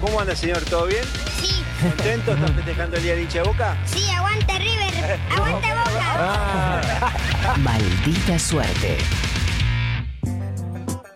¿Cómo anda, señor? ¿Todo bien? Sí, ¿Contento? ¿Están festejando el día del hincha de Boca? sí, aguante River, aguante Boca. Maldita suerte.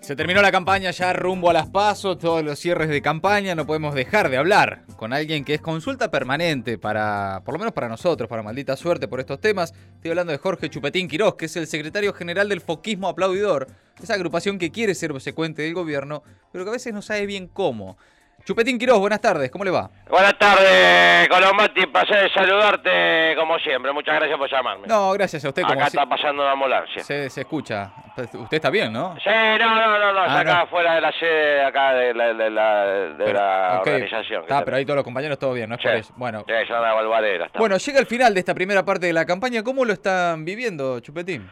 Se terminó la campaña ya rumbo a las pasos, todos los cierres de campaña, no podemos dejar de hablar con alguien que es consulta permanente para, por lo menos para nosotros, para maldita suerte por estos temas. Estoy hablando de Jorge Chupetín Quirós, que es el secretario general del Foquismo Aplaudidor, esa agrupación que quiere ser obsecuente del gobierno, pero que a veces no sabe bien cómo. Chupetín Quirós, buenas tardes, ¿cómo le va? Buenas tardes, Colombati. Placer de saludarte como siempre. Muchas gracias por llamarme. No, gracias a usted. Como Acá si- está pasando una ambulancia. Sí, se, se escucha. Usted está bien, ¿no? no, no, no, no. Ah, está acá no. afuera de la sede acá de la, de la, de Pero, la ok. organización. Está, está- pero ahí todos los compañeros todo bien, no es Sí. por eso. Bueno, Sí. Bueno, llega el final de esta primera parte de la campaña. ¿Cómo lo están viviendo, Chupetín?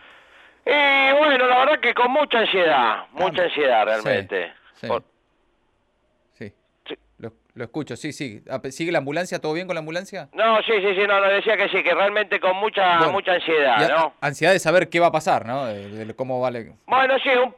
Eh, bueno, la verdad que con mucha ansiedad. Mucha Ah, ansiedad realmente. Sí. Sí. Sí. Lo, escucho, sí, sí. Ah, ¿Sigue la ambulancia? ¿Todo bien con la ambulancia? No, sí, sí, sí, no, no, decía que sí, que realmente con mucha Bueno, mucha ansiedad, ¿no? Ansiedad de saber qué va a pasar, ¿no? De, de cómo vale. Bueno, sí, un,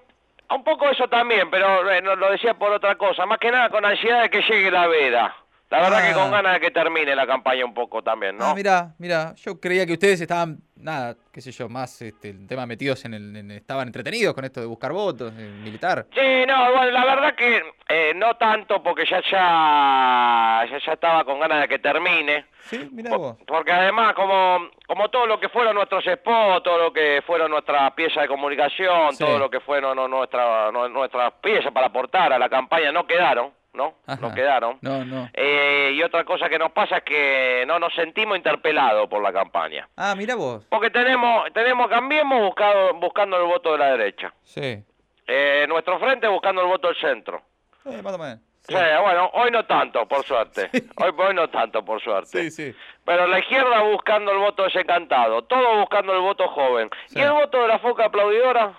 un poco eso también, pero eh, no, lo decía por otra cosa. Más que nada con ansiedad de que llegue la veda. La verdad Ah. que con ganas de que termine la campaña un poco también, ¿no? Ah, mira, mira. Yo creía que ustedes estaban, nada, qué sé yo, más este, el tema metidos en el. en- estaban entretenidos con esto de buscar votos, eh, militar. Sí, no, bueno, la verdad que eh, no tanto porque ya, ya ya ya estaba con ganas de que termine. Sí, mira vos. Porque además, como, como todo lo que fueron nuestros spots, todo lo que fueron nuestras piezas de comunicación, Sí. todo lo que fueron no, nuestra, no- nuestras piezas para aportar a la campaña, no quedaron, ¿no? Ajá. No quedaron. No, no. Eh, y otra cosa que nos pasa es que no nos sentimos interpelados por la campaña. Ah, mira vos. Porque tenemos, tenemos Cambiemos buscado, buscando el voto de la derecha. Sí. Eh, nuestro frente buscando el voto del centro. Eh, más o menos. Sí, bueno, hoy no tanto, por suerte. Hoy, hoy no tanto, por suerte. Sí, sí. Pero la izquierda buscando el voto desencantado, todo buscando el voto joven. Sí. ¿Y el voto de la foca aplaudidora?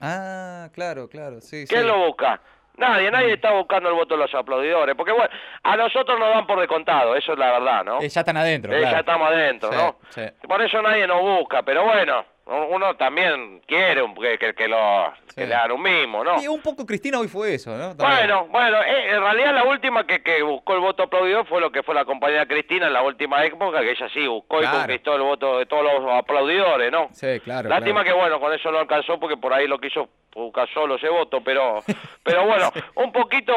Ah, claro, claro, sí, ¿Quién sí. lo busca? Nadie, nadie está buscando el voto de los aplaudidores. Porque bueno, a nosotros nos dan por descontado, eso es la verdad, ¿no? Eh, ya están adentro, Eh, claro. Ya estamos adentro, Sí, ¿no? sí. Por eso nadie nos busca, pero bueno, uno también quiere un- que, que, que lo, que Sí. le hagan un mimo, ¿no? Y un poco Cristina hoy fue eso, ¿no? También. Bueno, bueno, eh, en realidad la última que, que buscó el voto aplaudidor fue lo que fue la compañera Cristina en la última época, que ella sí buscó y conquistó el voto de todos los aplaudidores, ¿no? Sí, claro. Lástima claro. que bueno, con eso no alcanzó porque por ahí lo quiso buscar solo ese voto, pero pero bueno, un poquito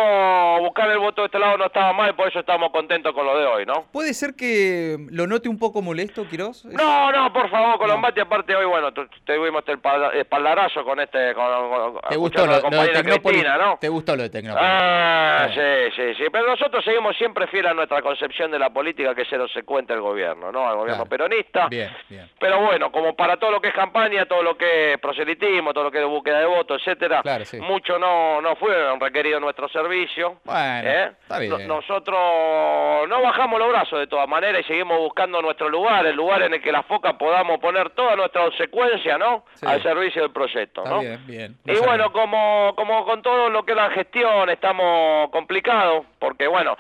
buscar el voto de este lado no estaba mal, por eso estamos contentos con lo de hoy, ¿no? ¿Puede ser que lo note un poco molesto, Quirós? No, no, por favor, Colombati, aparte hoy, bueno, tu- tuvimos este espalda- espaldarazo con este, con, con- ¿Te gustó lo, de compañera Tecnópolis? Cristina, ¿no? ¿Te gustó lo de Tecnópolis? Ah, sí, sí, sí. Pero nosotros seguimos siempre fieles a nuestra concepción de la política, que es cero secuente el gobierno, ¿no? Al gobierno Claro. peronista. Bien, bien. Pero bueno, como para todo lo que es campaña, todo lo que es proselitismo, todo lo que es búsqueda de votos, etcétera, Claro, sí. mucho no, no fueron requeridos nuestro servicio. Bueno, ¿eh? está bien. No- nosotros no bajamos los brazos de todas maneras y seguimos buscando nuestro lugar, el lugar en el que la foca podamos poner toda nuestra secuencia, ¿no? Sí. Al servicio del proyecto, Está ¿no? bien, bien. Y bueno, como, como con todo lo que es la gestión estamos complicados, porque bueno,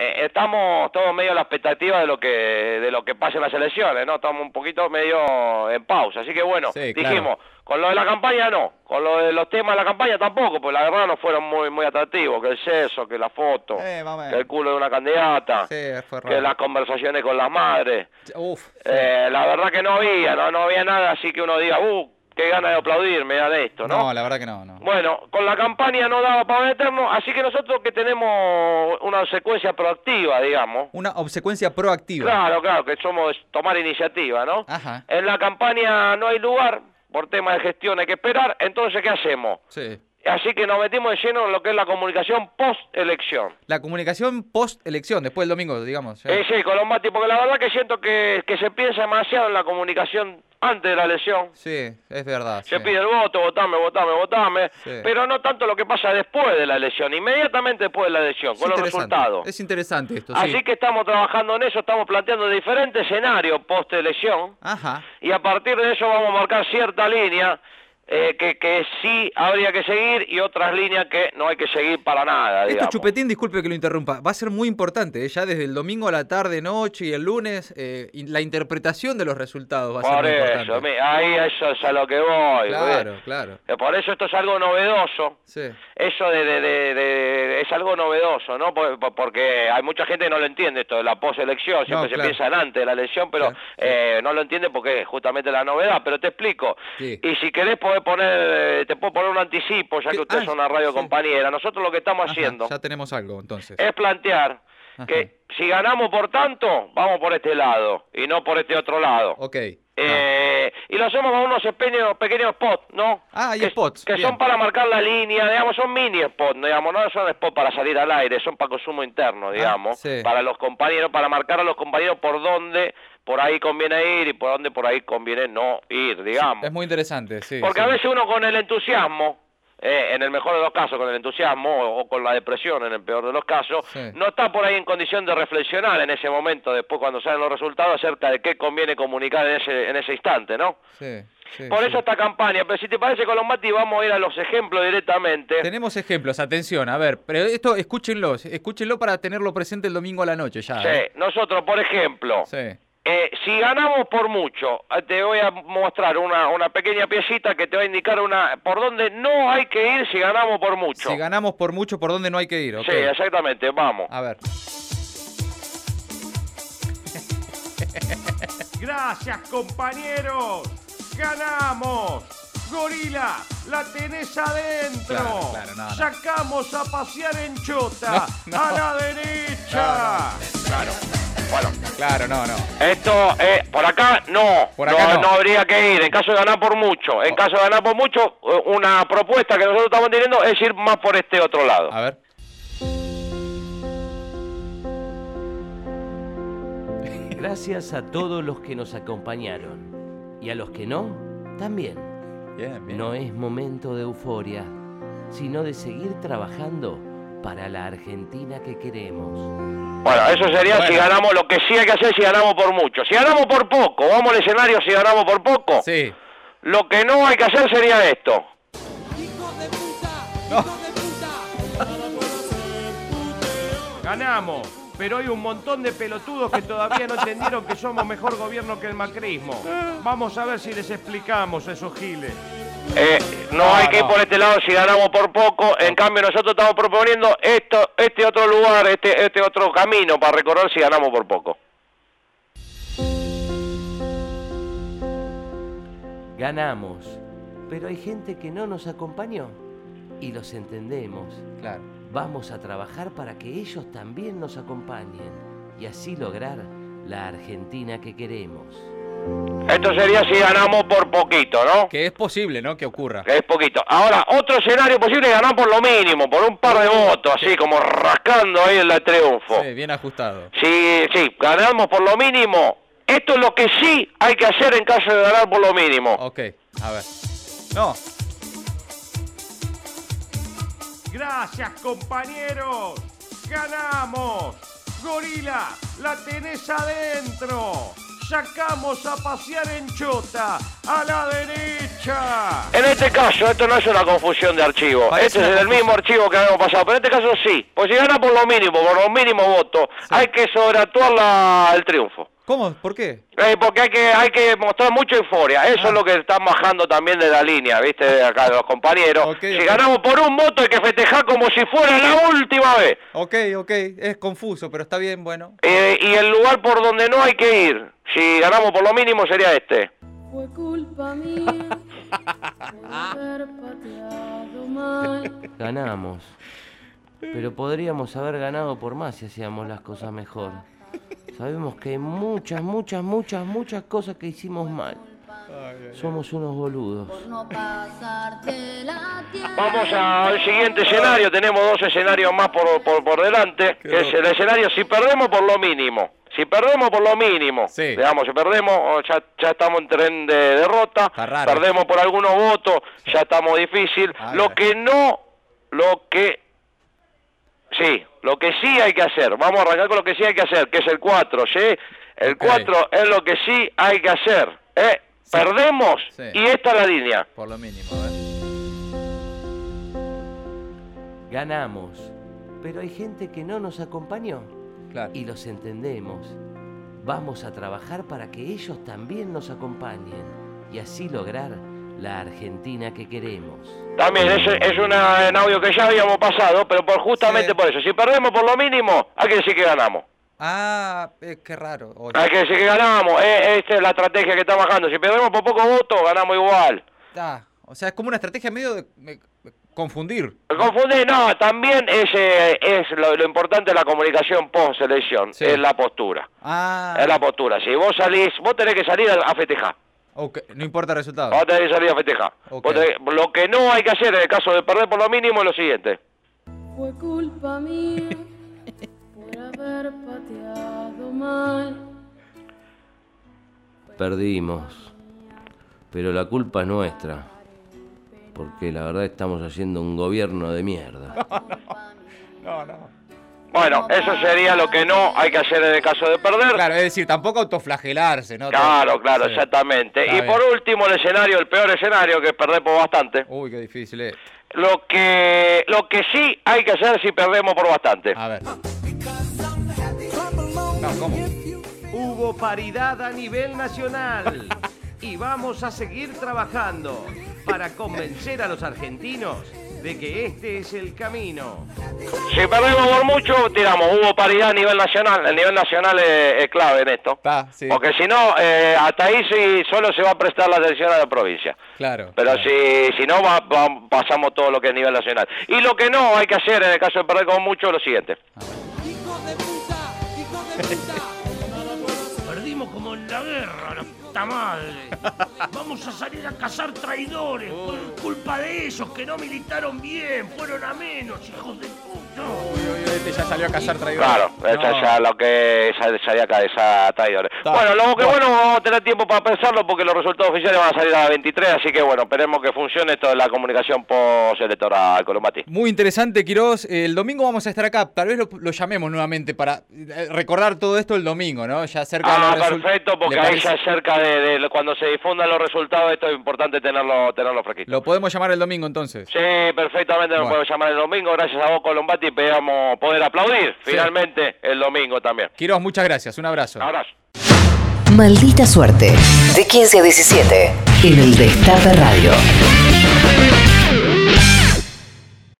eh, estamos todos medio a la expectativa de lo que de lo que pase en las elecciones, ¿no? Estamos un poquito medio en pausa, así que bueno, Sí, claro. dijimos, con lo de la campaña no, con lo de los temas de la campaña tampoco, pues la verdad no fueron muy muy atractivos, que el sexo, que la foto, Eh, que el culo de una candidata, Sí, que las conversaciones con las madres. Uf, sí. Eh, la verdad que no había, no, no había nada así que uno diga, uh, qué ganas de aplaudir, me da de esto, no, la verdad que no, no. bueno, con la campaña no daba para meternos, así que nosotros que tenemos una secuencia proactiva, digamos. Una obsecuencia proactiva. Claro, claro, que somos tomar iniciativa, ¿no? Ajá. En la campaña no hay lugar, por tema de gestión hay que esperar, entonces ¿qué hacemos? Sí. Así que nos metimos de lleno en lo que es la comunicación post-elección. La comunicación post-elección, después del domingo, digamos. sí. Eh, sí, Colombati, porque la verdad que siento que, que se piensa demasiado en la comunicación antes de la elección. Sí, es verdad. Se sí. pide el voto, votame, votame, votame, Sí. pero no tanto lo que pasa después de la elección, inmediatamente después de la elección, Es con los resultados. Es interesante esto, Así sí. que estamos trabajando en eso, estamos planteando diferentes escenarios post-elección Ajá. y a partir de eso vamos a marcar cierta línea eh, que, que sí habría que seguir y otras líneas que no hay que seguir para nada. Esto, digamos. Chupetín, disculpe que lo interrumpa, va a ser muy importante, ¿eh? ya desde el domingo a la tarde, noche y el lunes, eh, la interpretación de los resultados va a ser muy eso, importante. ahí eso es a lo que voy. Claro, ¿ves? claro. Eh, Por eso esto es algo novedoso. Sí. Eso de, de- de- de- es algo novedoso, ¿no? Por- por- Porque hay mucha gente que no lo entiende esto de la poselección, siempre No, se claro. piensa en antes de la elección, pero Claro, sí. eh, no lo entiende porque es justamente la novedad. Pero te explico. Sí. Y si querés podés poner, eh, te puedo poner un anticipo, ya que ustedes Ah, son una radio sí. compañera. Nosotros lo que estamos Ajá, haciendo ya tenemos algo, entonces. es plantear Ajá. que si ganamos por tanto, vamos por este lado y no por este otro lado. Ok. Eh, y lo hacemos con unos pequeños, pequeños spots, ¿no? Ah, hay que, spots, Que bien. son para marcar la línea, digamos, son mini spots, digamos, no son spots para salir al aire, son para consumo interno, digamos, Ah, sí. para los compañeros, para marcar a los compañeros por dónde por ahí conviene ir y por dónde por ahí conviene no ir, digamos. Es muy interesante, sí. Porque sí. a veces uno con el entusiasmo, eh, en el mejor de los casos con el entusiasmo o, con la depresión en el peor de los casos, Sí. no está por ahí en condición de reflexionar en ese momento, después cuando salen los resultados, acerca de qué conviene comunicar en ese, en ese instante, ¿no? Sí, sí, Por sí. eso esta campaña, pero si te parece Colombati vamos a ir a los ejemplos directamente. Tenemos ejemplos, atención, a ver, pero esto escúchenlo, escúchenlo para tenerlo presente el domingo a la noche ya. Sí, ¿eh? nosotros, por ejemplo, Sí. Eh, si ganamos por mucho, eh, te voy a mostrar una, una pequeña piecita que te va a indicar una por dónde no hay que ir si ganamos por mucho. Si ganamos por mucho, ¿por dónde no hay que ir? ok. Sí, exactamente, vamos. A ver. Gracias, compañeros. Ganamos. Gorila, la tenés adentro. Claro, claro, no, no. Sacamos a pasear en Chota. No, no. A la derecha. Claro. Bueno, Claro, no, no. esto, eh, por acá no. Por acá no. habría que ir, en caso de ganar por mucho. En caso de ganar por mucho, eh, una propuesta que nosotros estamos teniendo es ir más por este otro lado. A ver. Gracias a todos los que nos acompañaron. Y a los que no, también. Bien, bien. No es momento de euforia, sino de seguir trabajando para la Argentina que queremos. Bueno, eso sería si ganamos lo que sí hay que hacer si ganamos por mucho. Si ganamos por poco, vamos al escenario si ganamos por poco. Sí. Lo que no hay que hacer sería esto. Ganamos. Pero hay un montón de pelotudos que todavía no entendieron que somos mejor gobierno que el macrismo. Vamos a ver si les explicamos a esos giles. Eh, no, No, hay que ir no. por este lado si ganamos por poco. En cambio, nosotros estamos proponiendo esto, este otro lugar, este, este otro camino para recorrer si ganamos por poco. Ganamos. Pero hay gente que no nos acompañó. Y los entendemos. Claro. Vamos a trabajar para que ellos también nos acompañen y así lograr la Argentina que queremos. Esto sería si ganamos por poquito, ¿no? Que es posible, ¿no? Que ocurra. Que es poquito. Ahora, otro escenario posible es ganar por lo mínimo, por un par de votos, así como rascando ahí el triunfo. Sí, bien ajustado. Sí, sí, ganamos por lo mínimo. Esto es lo que sí hay que hacer en caso de ganar por lo mínimo. Ok, a ver. No, Gracias, compañeros. Ganamos. Gorila, la tenés adentro. Sacamos a pasear en Chota. A la derecha. En este caso, esto no es una confusión de archivo. Parece Este es el mismo archivo que habíamos pasado, pero en este caso sí. Pues si gana por lo mínimo, por los mínimos votos, hay que sobreactuar la- el triunfo. ¿Cómo? ¿Por qué? Eh, porque hay que hay que mostrar mucha euforia. Eso Ah. es lo que están bajando también de la línea, ¿viste? De acá de los compañeros. Si ganamos por un voto hay que festejar como si fuera la última vez. Ok, ok, es confuso, pero está bien, bueno. Eh, y el lugar por donde no hay que ir, si ganamos por lo mínimo, sería este. Fue culpa mía por haber pateado mal. Ganamos. Pero podríamos haber ganado por más si hacíamos las cosas mejor. Sabemos que hay muchas, muchas, muchas, muchas cosas que hicimos mal. Somos unos boludos. Vamos al siguiente escenario. Tenemos dos escenarios más por, por, por delante. Que es el escenario si perdemos por lo mínimo. Si perdemos por lo mínimo. Sí. Digamos, si perdemos, oh, ya, ya estamos en tren de derrota. Perdemos por algunos votos, ya estamos difícil. Lo que no, lo que... Sí, lo que sí hay que hacer. Vamos a arrancar con lo que sí hay que hacer, que es el 4, ¿sí? El Ok. 4 es lo que sí hay que hacer. ¿eh? Perdemos Sí. y esta es la línea. Por lo mínimo, a ver. Ganamos, pero hay gente que no nos acompañó Claro. y los entendemos. Vamos a trabajar para que ellos también nos acompañen y así lograr la Argentina que queremos. También es, es una, un audio que ya habíamos pasado, pero por justamente Sí. por eso. Si perdemos por lo mínimo, hay que decir que ganamos. Ah, eh, qué raro. Oye. Hay que decir que ganamos. Eh, esta es la estrategia que está bajando. Si perdemos por poco voto, ganamos igual. Ah, o sea, es como una estrategia medio de, confundir. Me confundí, no, también es, eh, es lo, lo importante de la comunicación post-selección, Sí. es la postura. Ah, Es la postura. Si vos salís, vos tenés que salir a, a festejar. Ok, no importa el resultado. Vos tenés que salir a festejar. Ok. Vos tenés- lo que no hay que hacer en el caso de perder por lo mínimo es lo siguiente. Fue culpa mía por haber pateado mal. Perdimos, pero la culpa es nuestra, porque la verdad estamos haciendo un gobierno de mierda. No, no. Bueno, eso sería lo que no hay que hacer en el caso de perder. Claro, es decir, tampoco autoflagelarse, ¿no? Claro, claro, Sí. exactamente. Está y bien. por último, el escenario, el peor escenario, que es perder por bastante. Uy, qué difícil es. Lo que, lo que sí hay que hacer si perdemos por bastante. A ver. No, ¿cómo? Hubo paridad a nivel nacional y vamos a seguir trabajando para convencer a los argentinos de que este es el camino. Si perdemos por mucho, tiramos. Hubo paridad a nivel nacional. El nivel nacional es, es clave en esto. Sí. Porque si no, eh, hasta ahí sí solo se va a prestar la atención a la provincia. Claro. Pero claro. si, si no, va- va- pasamos todo lo que es nivel nacional. Y lo que no hay que hacer en el caso de perder como mucho es lo siguiente. Perdimos como en la guerra, puta madre. Vamos a salir a cazar traidores por culpa de ellos que no militaron bien, fueron a menos, hijos de puta. Uy, uy, uy, este ya salió a cazar traidores. Claro, esta No. ya lo que sal- salía acá, esa traidores. Está. Bueno, lo que Bueno. vamos a tener tiempo para pensarlo porque los resultados oficiales van a salir a las 23, así que bueno, esperemos que funcione esto de la comunicación post-electoral, Colombati. Muy interesante, Quiroz. El domingo vamos a estar acá. Tal vez lo, lo llamemos nuevamente para eh, recordar todo esto el domingo, ¿no? Ya cerca Ah, de los resul- perfecto, porque ¿Le ahí ya cerca de, de cuando se difundan los resultados, esto es importante tenerlo, tenerlo fresquito. Lo podemos llamar el domingo entonces. Sí, perfectamente, Bueno. podemos llamar el domingo, gracias a vos, Colombati, esperamos poder aplaudir Sí. finalmente el domingo también. Quiroz, muchas gracias. Un abrazo. Abrazo. Maldita suerte. De 15 a 17. En el Destape Radio.